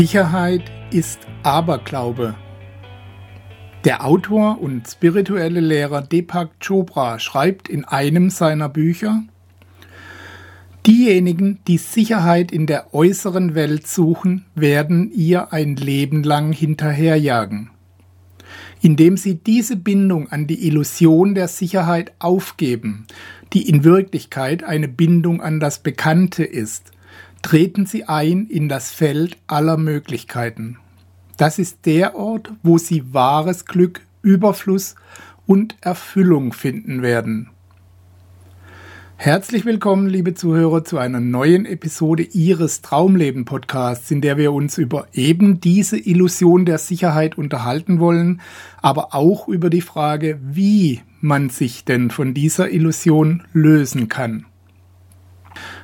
Sicherheit ist Aberglaube. Der Autor und spirituelle Lehrer Deepak Chopra schreibt in einem seiner Bücher, Diejenigen, die Sicherheit in der äußeren Welt suchen, werden ihr ein Leben lang hinterherjagen. Indem sie diese Bindung an die Illusion der Sicherheit aufgeben, die in Wirklichkeit eine Bindung an das Bekannte ist, treten Sie ein in das Feld aller Möglichkeiten. Das ist der Ort, wo Sie wahres Glück, Überfluss und Erfüllung finden werden. Herzlich willkommen, liebe Zuhörer, zu einer neuen Episode Ihres Traumleben Podcasts, in der wir uns über eben diese Illusion der Sicherheit unterhalten wollen, aber auch über die Frage, wie man sich denn von dieser Illusion lösen kann.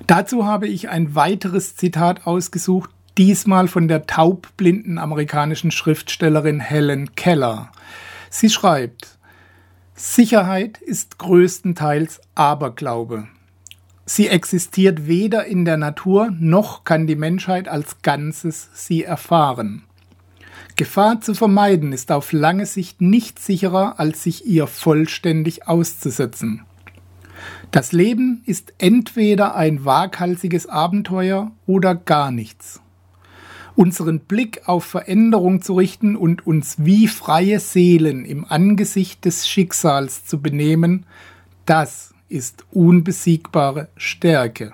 Dazu habe ich ein weiteres Zitat ausgesucht, diesmal von der taubblinden amerikanischen Schriftstellerin Helen Keller. Sie schreibt, Sicherheit ist größtenteils Aberglaube. Sie existiert weder in der Natur noch kann die Menschheit als Ganzes sie erfahren. Gefahr zu vermeiden ist auf lange Sicht nicht sicherer, als sich ihr vollständig auszusetzen. Das Leben ist entweder ein waghalsiges Abenteuer oder gar nichts. Unseren Blick auf Veränderung zu richten und uns wie freie Seelen im Angesicht des Schicksals zu benehmen, das ist unbesiegbare Stärke.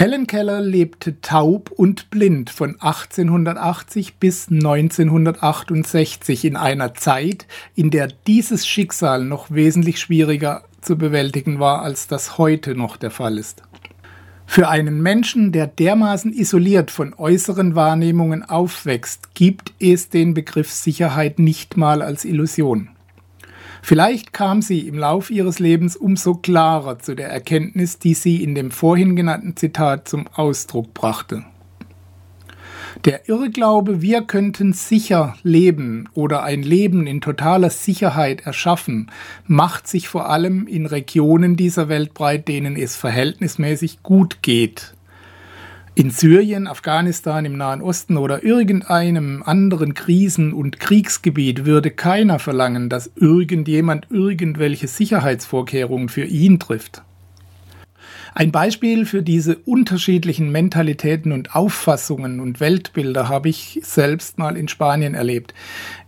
Helen Keller lebte taub und blind von 1880 bis 1968 in einer Zeit, in der dieses Schicksal noch wesentlich schwieriger zu bewältigen war, als das heute noch der Fall ist. Für einen Menschen, der dermaßen isoliert von äußeren Wahrnehmungen aufwächst, gibt es den Begriff Sicherheit nicht mal als Illusion. Vielleicht kam sie im Lauf ihres Lebens umso klarer zu der Erkenntnis, die sie in dem vorhin genannten Zitat zum Ausdruck brachte. Der Irrglaube, wir könnten sicher leben oder ein Leben in totaler Sicherheit erschaffen, macht sich vor allem in Regionen dieser Welt breit, denen es verhältnismäßig gut geht in Syrien, Afghanistan, im Nahen Osten oder irgendeinem anderen Krisen- und Kriegsgebiet würde keiner verlangen, dass irgendjemand irgendwelche Sicherheitsvorkehrungen für ihn trifft. Ein Beispiel für diese unterschiedlichen Mentalitäten und Auffassungen und Weltbilder habe ich selbst mal in Spanien erlebt.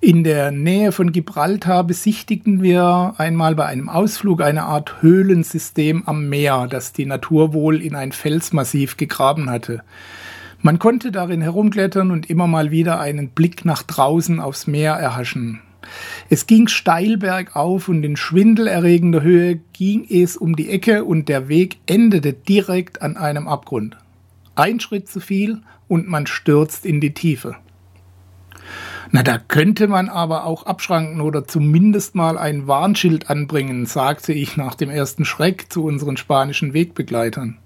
In der Nähe von Gibraltar besichtigten wir einmal bei einem Ausflug eine Art Höhlensystem am Meer, das die Natur wohl in ein Felsmassiv gegraben hatte. Man konnte darin herumklettern und immer mal wieder einen Blick nach draußen aufs Meer erhaschen. Es ging steil bergauf und in schwindelerregender Höhe ging es um die Ecke und der Weg endete direkt an einem Abgrund. Ein Schritt zu viel und man stürzt in die Tiefe. Na, da könnte man aber auch abschranken oder zumindest mal ein Warnschild anbringen, sagte ich nach dem ersten Schreck zu unseren spanischen Wegbegleitern.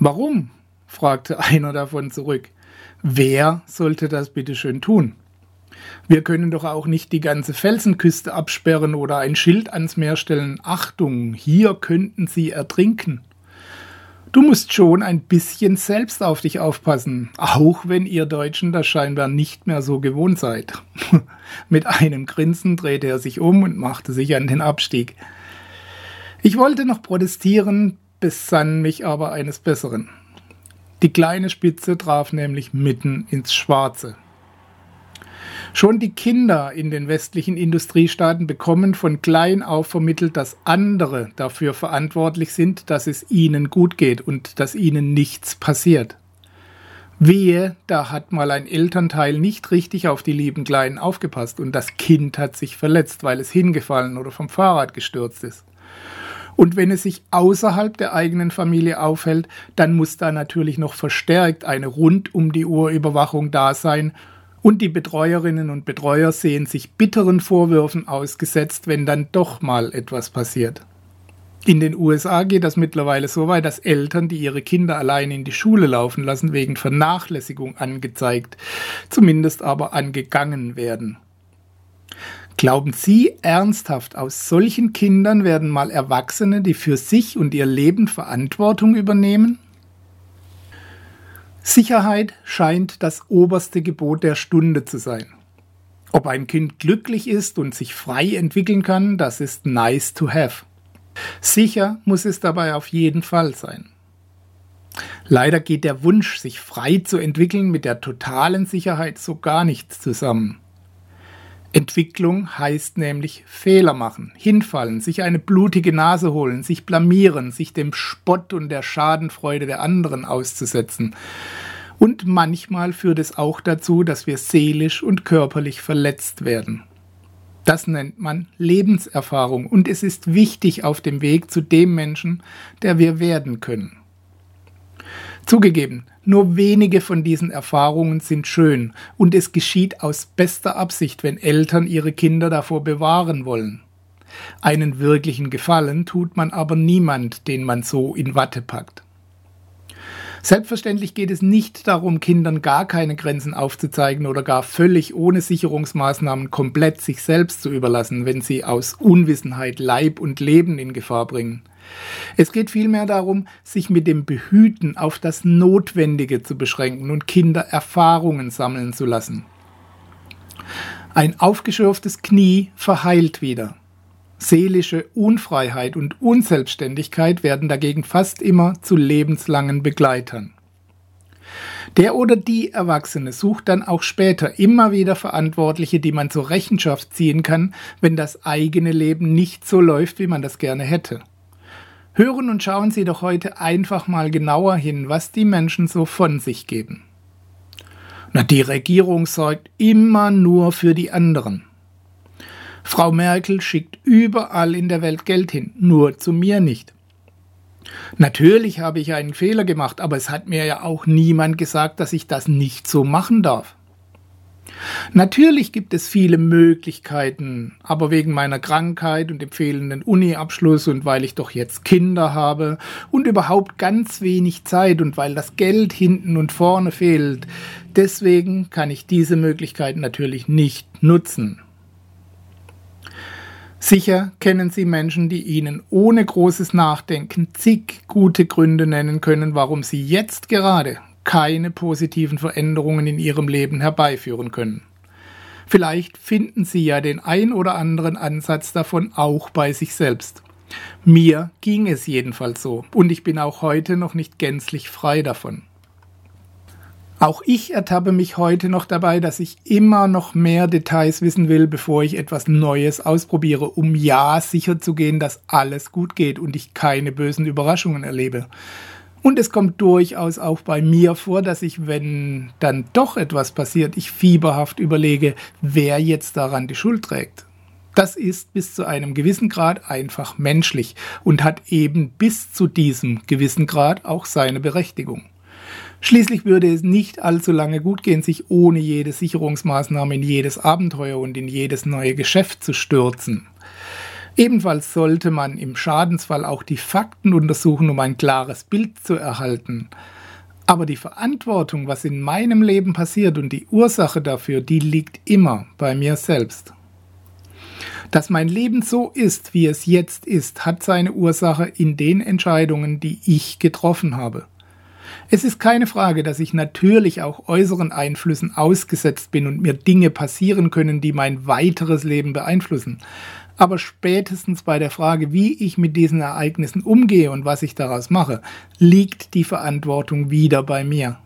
Warum? fragte einer davon zurück. Wer sollte das bitte schön tun? Wir können doch auch nicht die ganze Felsenküste absperren oder ein Schild ans Meer stellen. Achtung, hier könnten Sie ertrinken. Du musst schon ein bisschen selbst auf dich aufpassen, auch wenn ihr Deutschen das scheinbar nicht mehr so gewohnt seid. Mit einem Grinsen drehte er sich um und machte sich an den Abstieg. Ich wollte noch protestieren, besann mich aber eines Besseren. Die kleine Spitze traf nämlich mitten ins Schwarze. Schon die Kinder in den westlichen Industriestaaten bekommen von klein auf vermittelt, dass andere dafür verantwortlich sind, dass es ihnen gut geht und dass ihnen nichts passiert. Wehe, da hat mal ein Elternteil nicht richtig auf die lieben Kleinen aufgepasst und das Kind hat sich verletzt, weil es hingefallen oder vom Fahrrad gestürzt ist. Und wenn es sich außerhalb der eigenen Familie aufhält, dann muss da natürlich noch verstärkt eine rund um die Uhr Überwachung da sein. Und die Betreuerinnen und Betreuer sehen sich bitteren Vorwürfen ausgesetzt, wenn dann doch mal etwas passiert. In den USA geht das mittlerweile so weit, dass Eltern, die ihre Kinder allein in die Schule laufen lassen, wegen Vernachlässigung angezeigt, zumindest aber angegangen werden. Glauben Sie ernsthaft, aus solchen Kindern werden mal Erwachsene, die für sich und ihr Leben Verantwortung übernehmen? Sicherheit scheint das oberste Gebot der Stunde zu sein. Ob ein Kind glücklich ist und sich frei entwickeln kann, das ist nice to have. Sicher muss es dabei auf jeden Fall sein. Leider geht der Wunsch, sich frei zu entwickeln, mit der totalen Sicherheit so gar nicht zusammen. Entwicklung heißt nämlich Fehler machen, hinfallen, sich eine blutige Nase holen, sich blamieren, sich dem Spott und der Schadenfreude der anderen auszusetzen. Und manchmal führt es auch dazu, dass wir seelisch und körperlich verletzt werden. Das nennt man Lebenserfahrung und es ist wichtig auf dem Weg zu dem Menschen, der wir werden können. Zugegeben, nur wenige von diesen Erfahrungen sind schön und es geschieht aus bester Absicht, wenn Eltern ihre Kinder davor bewahren wollen. Einen wirklichen Gefallen tut man aber niemand, den man so in Watte packt. Selbstverständlich geht es nicht darum, Kindern gar keine Grenzen aufzuzeigen oder gar völlig ohne Sicherungsmaßnahmen komplett sich selbst zu überlassen, wenn sie aus Unwissenheit Leib und Leben in Gefahr bringen. Es geht vielmehr darum, sich mit dem Behüten auf das Notwendige zu beschränken und Kinder Erfahrungen sammeln zu lassen. Ein aufgeschürftes Knie verheilt wieder. Seelische Unfreiheit und Unselbstständigkeit werden dagegen fast immer zu lebenslangen Begleitern. Der oder die Erwachsene sucht dann auch später immer wieder Verantwortliche, die man zur Rechenschaft ziehen kann, wenn das eigene Leben nicht so läuft, wie man das gerne hätte. Hören und schauen Sie doch heute einfach mal genauer hin, was die Menschen so von sich geben. Na, die Regierung sorgt immer nur für die anderen. Frau Merkel schickt überall in der Welt Geld hin, nur zu mir nicht. Natürlich habe ich einen Fehler gemacht, aber es hat mir ja auch niemand gesagt, dass ich das nicht so machen darf. Natürlich gibt es viele Möglichkeiten, aber wegen meiner Krankheit und dem fehlenden Uni-Abschluss und weil ich doch jetzt Kinder habe und überhaupt ganz wenig Zeit und weil das Geld hinten und vorne fehlt, deswegen kann ich diese Möglichkeit natürlich nicht nutzen. Sicher kennen Sie Menschen, die Ihnen ohne großes Nachdenken zig gute Gründe nennen können, warum Sie jetzt gerade keine positiven Veränderungen in ihrem Leben herbeiführen können. Vielleicht finden Sie ja den ein oder anderen Ansatz davon auch bei sich selbst. Mir ging es jedenfalls so, und ich bin auch heute noch nicht gänzlich frei davon. Auch ich ertappe mich heute noch dabei, dass ich immer noch mehr Details wissen will, bevor ich etwas Neues ausprobiere, um ja sicher zu gehen, dass alles gut geht und ich keine bösen Überraschungen erlebe. Und es kommt durchaus auch bei mir vor, dass ich, wenn dann doch etwas passiert, ich fieberhaft überlege, wer jetzt daran die Schuld trägt. Das ist bis zu einem gewissen Grad einfach menschlich und hat eben bis zu diesem gewissen Grad auch seine Berechtigung. Schließlich würde es nicht allzu lange gut gehen, sich ohne jede Sicherungsmaßnahme in jedes Abenteuer und in jedes neue Geschäft zu stürzen. Ebenfalls sollte man im Schadensfall auch die Fakten untersuchen, um ein klares Bild zu erhalten. Aber die Verantwortung, was in meinem Leben passiert und die Ursache dafür, die liegt immer bei mir selbst. Dass mein Leben so ist, wie es jetzt ist, hat seine Ursache in den Entscheidungen, die ich getroffen habe. Es ist keine Frage, dass ich natürlich auch äußeren Einflüssen ausgesetzt bin und mir Dinge passieren können, die mein weiteres Leben beeinflussen. Aber spätestens bei der Frage, wie ich mit diesen Ereignissen umgehe und was ich daraus mache, liegt die Verantwortung wieder bei mir.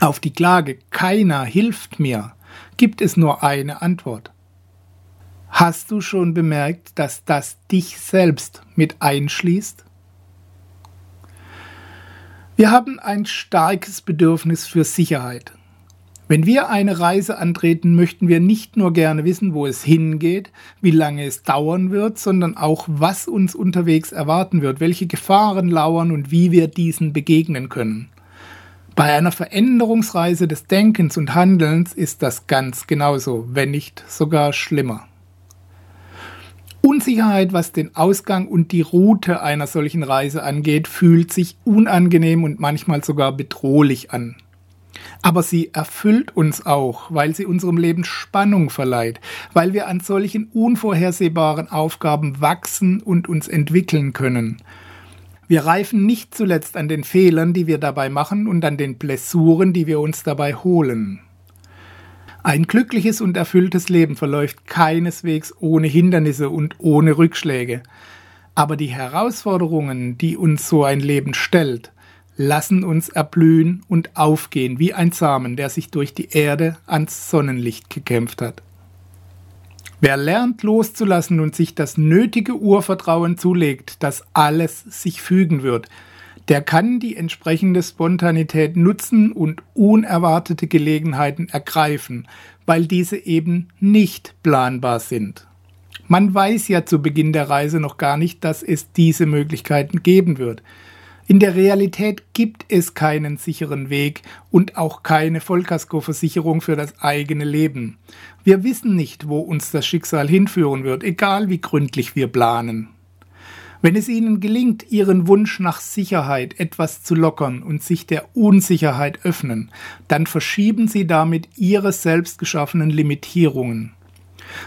Auf die Klage, keiner hilft mir, gibt es nur eine Antwort. Hast du schon bemerkt, dass das dich selbst mit einschließt? Wir haben ein starkes Bedürfnis für Sicherheit. Wenn wir eine Reise antreten, möchten wir nicht nur gerne wissen, wo es hingeht, wie lange es dauern wird, sondern auch, was uns unterwegs erwarten wird, welche Gefahren lauern und wie wir diesen begegnen können. Bei einer Veränderungsreise des Denkens und Handelns ist das ganz genauso, wenn nicht sogar schlimmer. Unsicherheit, was den Ausgang und die Route einer solchen Reise angeht, fühlt sich unangenehm und manchmal sogar bedrohlich an. Aber sie erfüllt uns auch, weil sie unserem Leben Spannung verleiht, weil wir an solchen unvorhersehbaren Aufgaben wachsen und uns entwickeln können. Wir reifen nicht zuletzt an den Fehlern, die wir dabei machen und an den Blessuren, die wir uns dabei holen. Ein glückliches und erfülltes Leben verläuft keineswegs ohne Hindernisse und ohne Rückschläge. Aber die Herausforderungen, die uns so ein Leben stellt, lassen uns erblühen und aufgehen wie ein Samen, der sich durch die Erde ans Sonnenlicht gekämpft hat. Wer lernt loszulassen und sich das nötige Urvertrauen zulegt, dass alles sich fügen wird, der kann die entsprechende Spontanität nutzen und unerwartete Gelegenheiten ergreifen, weil diese eben nicht planbar sind. Man weiß ja zu Beginn der Reise noch gar nicht, dass es diese Möglichkeiten geben wird. In der Realität gibt es keinen sicheren Weg und auch keine Vollkaskoversicherung für das eigene Leben. Wir wissen nicht, wo uns das Schicksal hinführen wird, egal wie gründlich wir planen. Wenn es Ihnen gelingt, Ihren Wunsch nach Sicherheit etwas zu lockern und sich der Unsicherheit öffnen, dann verschieben Sie damit Ihre selbst geschaffenen Limitierungen.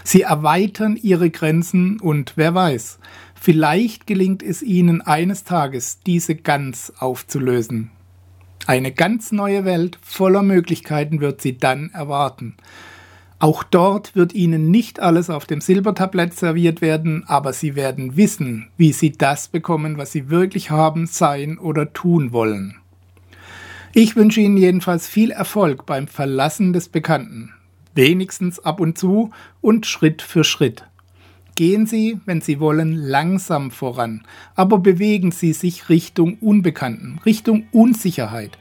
Sie erweitern Ihre Grenzen und wer weiß, Vielleicht gelingt es Ihnen eines Tages, diese ganz aufzulösen. Eine ganz neue Welt voller Möglichkeiten wird Sie dann erwarten. Auch dort wird Ihnen nicht alles auf dem Silbertablett serviert werden, aber Sie werden wissen, wie Sie das bekommen, was Sie wirklich haben, sein oder tun wollen. Ich wünsche Ihnen jedenfalls viel Erfolg beim Verlassen des Bekannten, wenigstens ab und zu und Schritt für Schritt. Gehen Sie, wenn Sie wollen, langsam voran, aber bewegen Sie sich Richtung Unbekannten, Richtung Unsicherheit,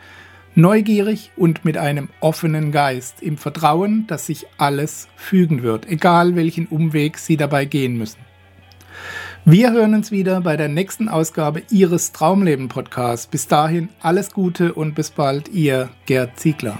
neugierig und mit einem offenen Geist, im Vertrauen, dass sich alles fügen wird, egal welchen Umweg Sie dabei gehen müssen. Wir hören uns wieder bei der nächsten Ausgabe Ihres Traumleben Podcasts. Bis dahin alles Gute und bis bald, Ihr Gerd Ziegler.